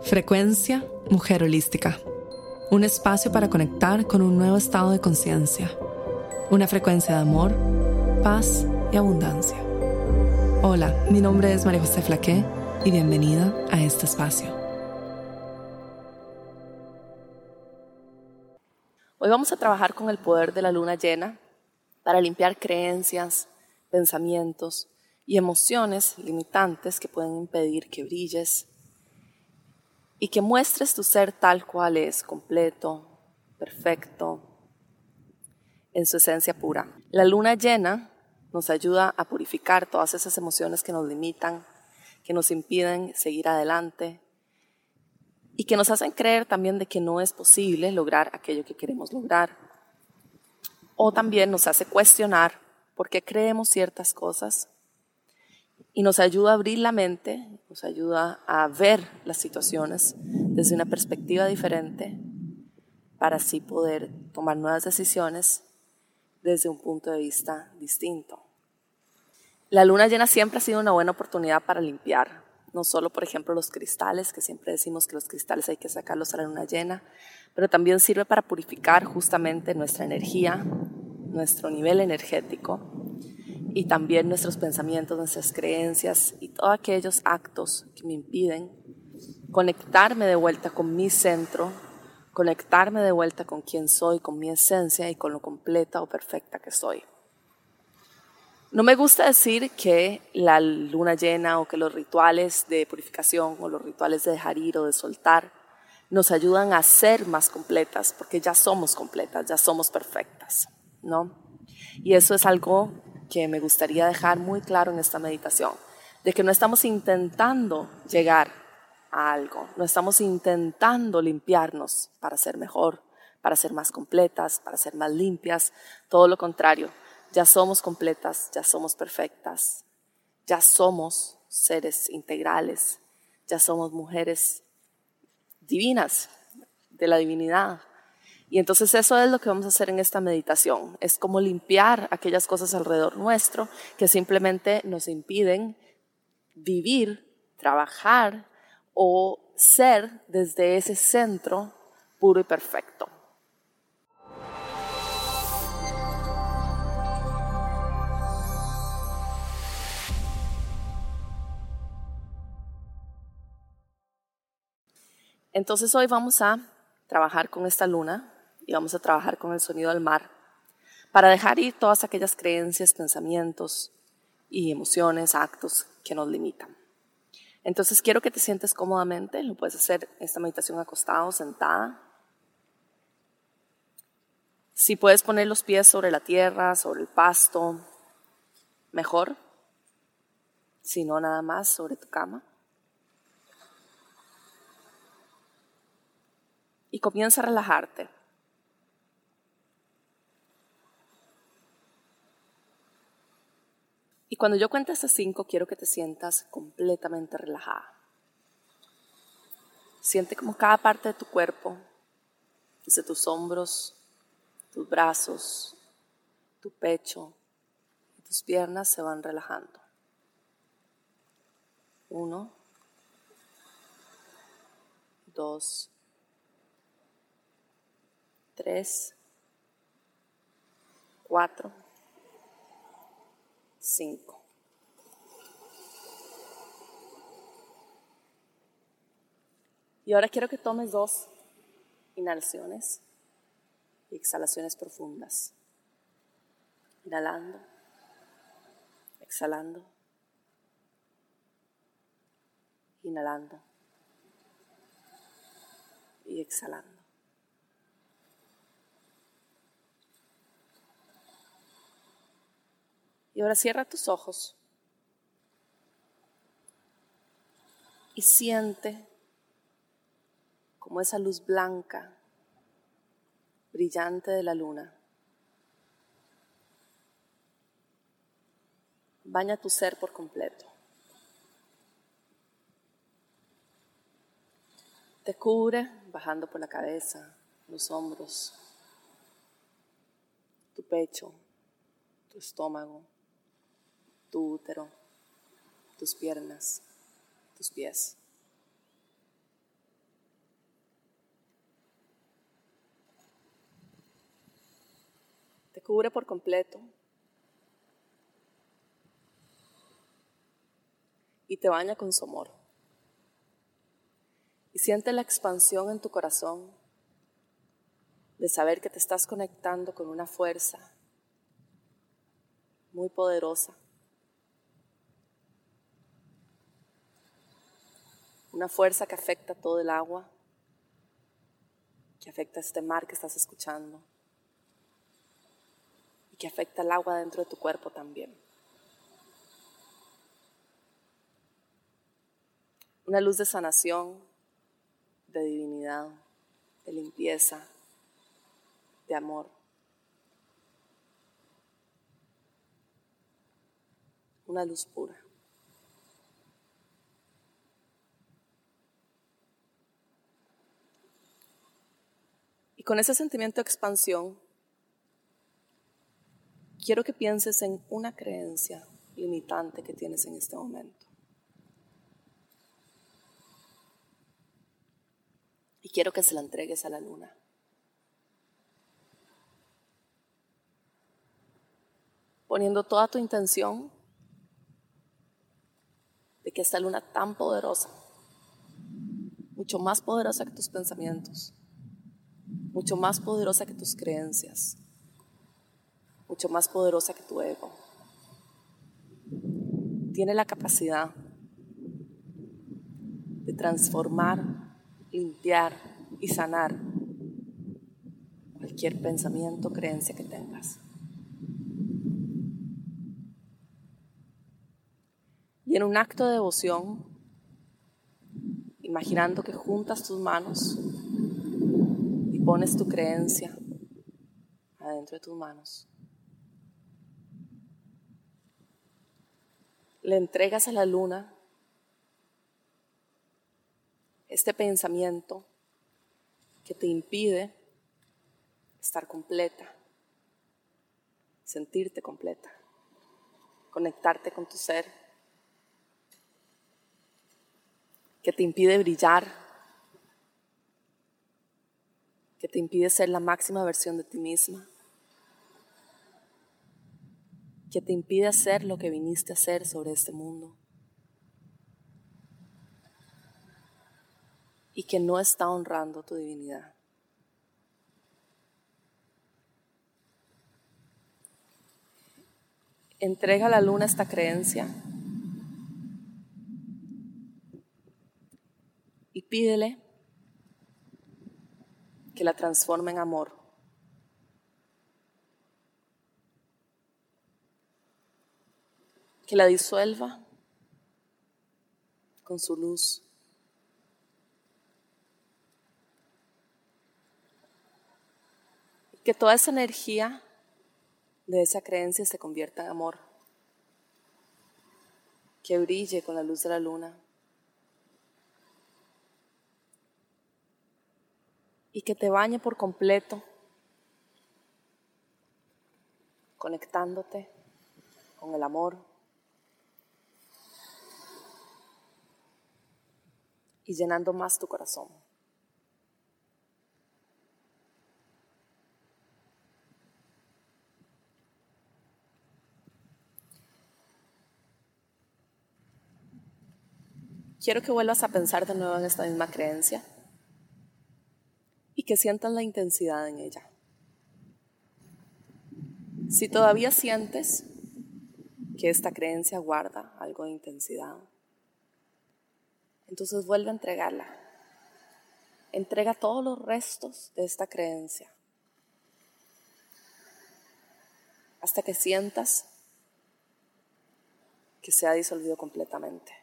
Frecuencia Mujer Holística. Un espacio para conectar con un nuevo estado de conciencia. Una frecuencia de amor, paz y abundancia. Hola, mi nombre es María José Flaqué y bienvenida a este espacio. Hoy vamos a trabajar con el poder de la luna llena para limpiar creencias, pensamientos y emociones limitantes que pueden impedir que brilles y que muestres tu ser tal cual es, completo, perfecto, en su esencia pura. La luna llena nos ayuda a purificar todas esas emociones que nos limitan, que nos impiden seguir adelante y que nos hacen creer también de que no es posible lograr aquello que queremos lograr. O también nos hace cuestionar por qué creemos ciertas cosas y nos ayuda a abrir la mente, nos ayuda a ver las situaciones desde una perspectiva diferente para así poder tomar nuevas decisiones desde un punto de vista distinto. La luna llena siempre ha sido una buena oportunidad para limpiar, no solo por ejemplo los cristales, que siempre decimos que los cristales hay que sacarlos a la luna llena, pero también sirve para purificar justamente nuestra energía, nuestro nivel energético y también nuestros pensamientos, nuestras creencias y todos aquellos actos que me impiden conectarme de vuelta con mi centro, conectarme de vuelta con quien soy, con mi esencia y con lo completa o perfecta que soy. No me gusta decir que la luna llena o que los rituales de purificación o los rituales de dejar ir o de soltar nos ayudan a ser más completas, porque ya somos completas, ya somos perfectas, ¿no? Y eso es algo que me gustaría dejar muy claro en esta meditación, de que no estamos intentando llegar a algo, no estamos intentando limpiarnos para ser mejor, para ser más completas, para ser más limpias, todo lo contrario, ya somos completas, ya somos perfectas, ya somos seres integrales, ya somos mujeres divinas, de la divinidad, y entonces eso es lo que vamos a hacer en esta meditación. Es como limpiar aquellas cosas alrededor nuestro que simplemente nos impiden vivir, trabajar o ser desde ese centro puro y perfecto. Entonces hoy vamos a trabajar con esta luna y vamos a trabajar con el sonido del mar para dejar ir todas aquellas creencias, pensamientos y emociones, actos que nos limitan. Entonces quiero que te sientes cómodamente, lo puedes hacer esta meditación acostado, sentada. Si puedes poner los pies sobre la tierra, sobre el pasto, mejor. Si no, nada más sobre tu cama. Y comienza a relajarte. Y cuando yo cuente hasta cinco, quiero que te sientas completamente relajada. Siente como cada parte de tu cuerpo, desde tus hombros, tus brazos, tu pecho y tus piernas se van relajando. Uno, dos, tres, cuatro. 5. Y ahora quiero que tomes dos inhalaciones y exhalaciones profundas. Inhalando, exhalando, inhalando y exhalando. Y ahora cierra tus ojos. Y siente como esa luz blanca, brillante de la luna, baña tu ser por completo. Te cubre bajando por la cabeza, los hombros, tu pecho, tu estómago, tu útero, tus piernas, tus pies. Te cubre por completo y te baña con su amor. Y siente la expansión en tu corazón de saber que te estás conectando con una fuerza muy poderosa Una fuerza que afecta todo el agua, que afecta este mar que estás escuchando y que afecta el agua dentro de tu cuerpo también. Una luz de sanación, de divinidad, de limpieza, de amor. Una luz pura. Y con ese sentimiento de expansión, quiero que pienses en una creencia limitante que tienes en este momento. Y quiero que se la entregues a la luna. Poniendo toda tu intención de que esta luna tan poderosa, mucho más poderosa que tus pensamientos, mucho más poderosa que tus creencias, mucho más poderosa que tu ego, tiene la capacidad de transformar limpiar y sanar cualquier pensamiento, creencia que tengas. Y en un acto de devoción, imaginando que juntas tus manos pones tu creencia adentro de tus manos, le entregas a la luna este pensamiento que te impide estar completa, sentirte completa, conectarte con tu ser, que te impide brillar, que te impide ser la máxima versión de ti misma, que te impide hacer lo que viniste a hacer sobre este mundo. y que no está honrando tu divinidad. Entrega a la luna esta creencia y pídele que la transforme en amor. Que la disuelva con su luz. que toda esa energía de esa creencia se convierta en amor, que brille con la luz de la luna y que te bañe por completo, conectándote con el amor y llenando más tu corazón. Quiero que vuelvas a pensar de nuevo en esta misma creencia y que sientas la intensidad en ella. Si todavía sientes que esta creencia guarda algo de intensidad, entonces vuelve a entregarla. Entrega todos los restos de esta creencia hasta que sientas que se ha disolvido completamente.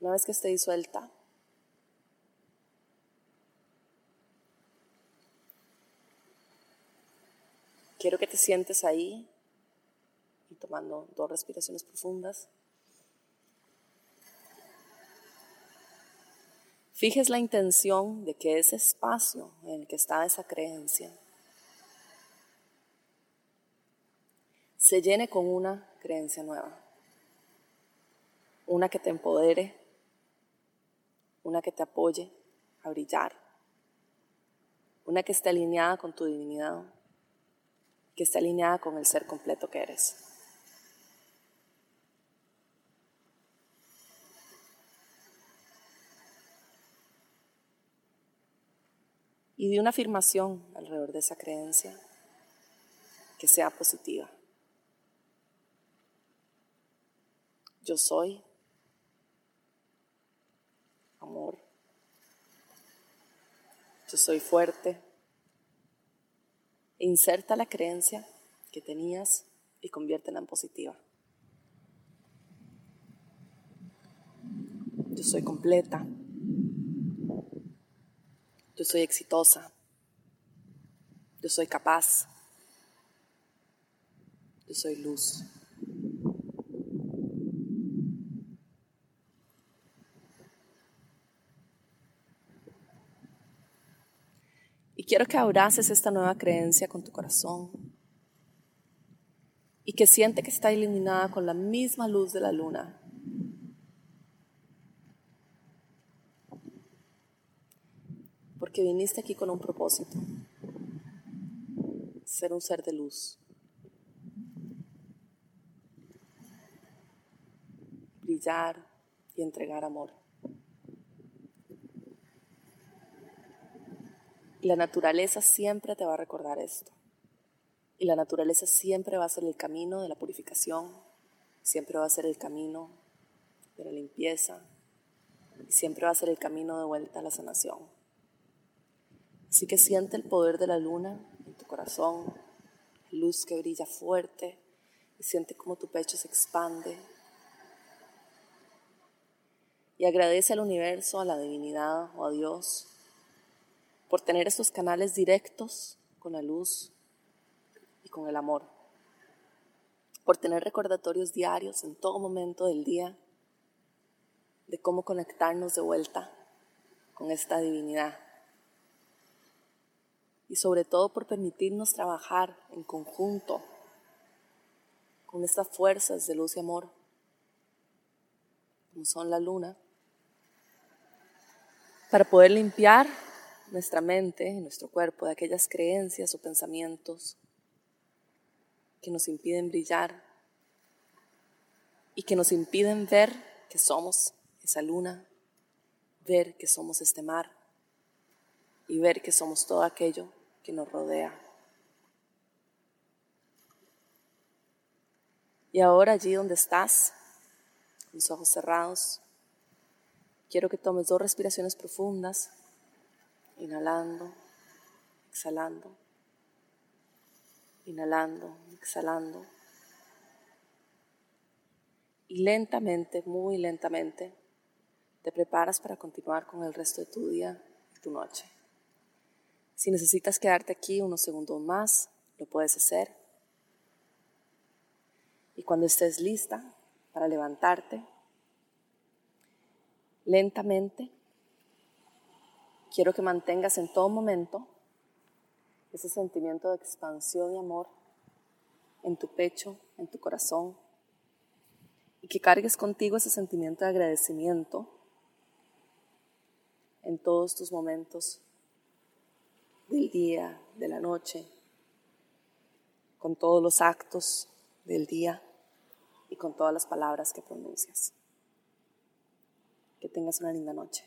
Una vez que esté disuelta, quiero que te sientes ahí y tomando dos respiraciones profundas. Fijes la intención de que ese espacio en el que está esa creencia se llene con una creencia nueva, una que te empodere, una que te apoye a brillar, una que esté alineada con tu divinidad, que esté alineada con el ser completo que eres. Y di una afirmación alrededor de esa creencia que sea positiva. Yo soy amor. Yo soy fuerte. inserta la creencia que tenías y conviértela en positiva. Yo soy completa. Yo soy exitosa. Yo soy capaz. Yo soy luz. Quiero que abraces esta nueva creencia con tu corazón y que siente que está iluminada con la misma luz de la luna. Porque viniste aquí con un propósito, ser un ser de luz. brillar y entregar amor. La naturaleza siempre te va a recordar esto. Y la naturaleza siempre va a ser el camino de la purificación, siempre va a ser el camino de la limpieza, y siempre va a ser el camino de vuelta a la sanación. Así que siente el poder de la luna en tu corazón, luz que brilla fuerte, y siente como tu pecho se expande y agradece al universo, a la divinidad o a Dios por tener estos canales directos con la luz y con el amor, por tener recordatorios diarios en todo momento del día de cómo conectarnos de vuelta con esta divinidad. Y sobre todo por permitirnos trabajar en conjunto con estas fuerzas de luz y amor, como son la luna, para poder limpiar nuestra mente y nuestro cuerpo de aquellas creencias o pensamientos que nos impiden brillar y que nos impiden ver que somos esa luna, ver que somos este mar y ver que somos todo aquello que nos rodea. Y ahora allí donde estás, con los ojos cerrados, Quiero que tomes dos respiraciones profundas, inhalando, exhalando, inhalando, exhalando. Y lentamente, muy lentamente, te preparas para continuar con el resto de tu día y tu noche. Si necesitas quedarte aquí unos segundos más, lo puedes hacer. Y cuando estés lista para levantarte, lentamente. Quiero que mantengas en todo momento ese sentimiento de expansión y amor en tu pecho, en tu corazón, y que cargues contigo ese sentimiento de agradecimiento en todos tus momentos del día, de la noche, con todos los actos del día y con todas las palabras que pronuncias. Que tengas una linda noche.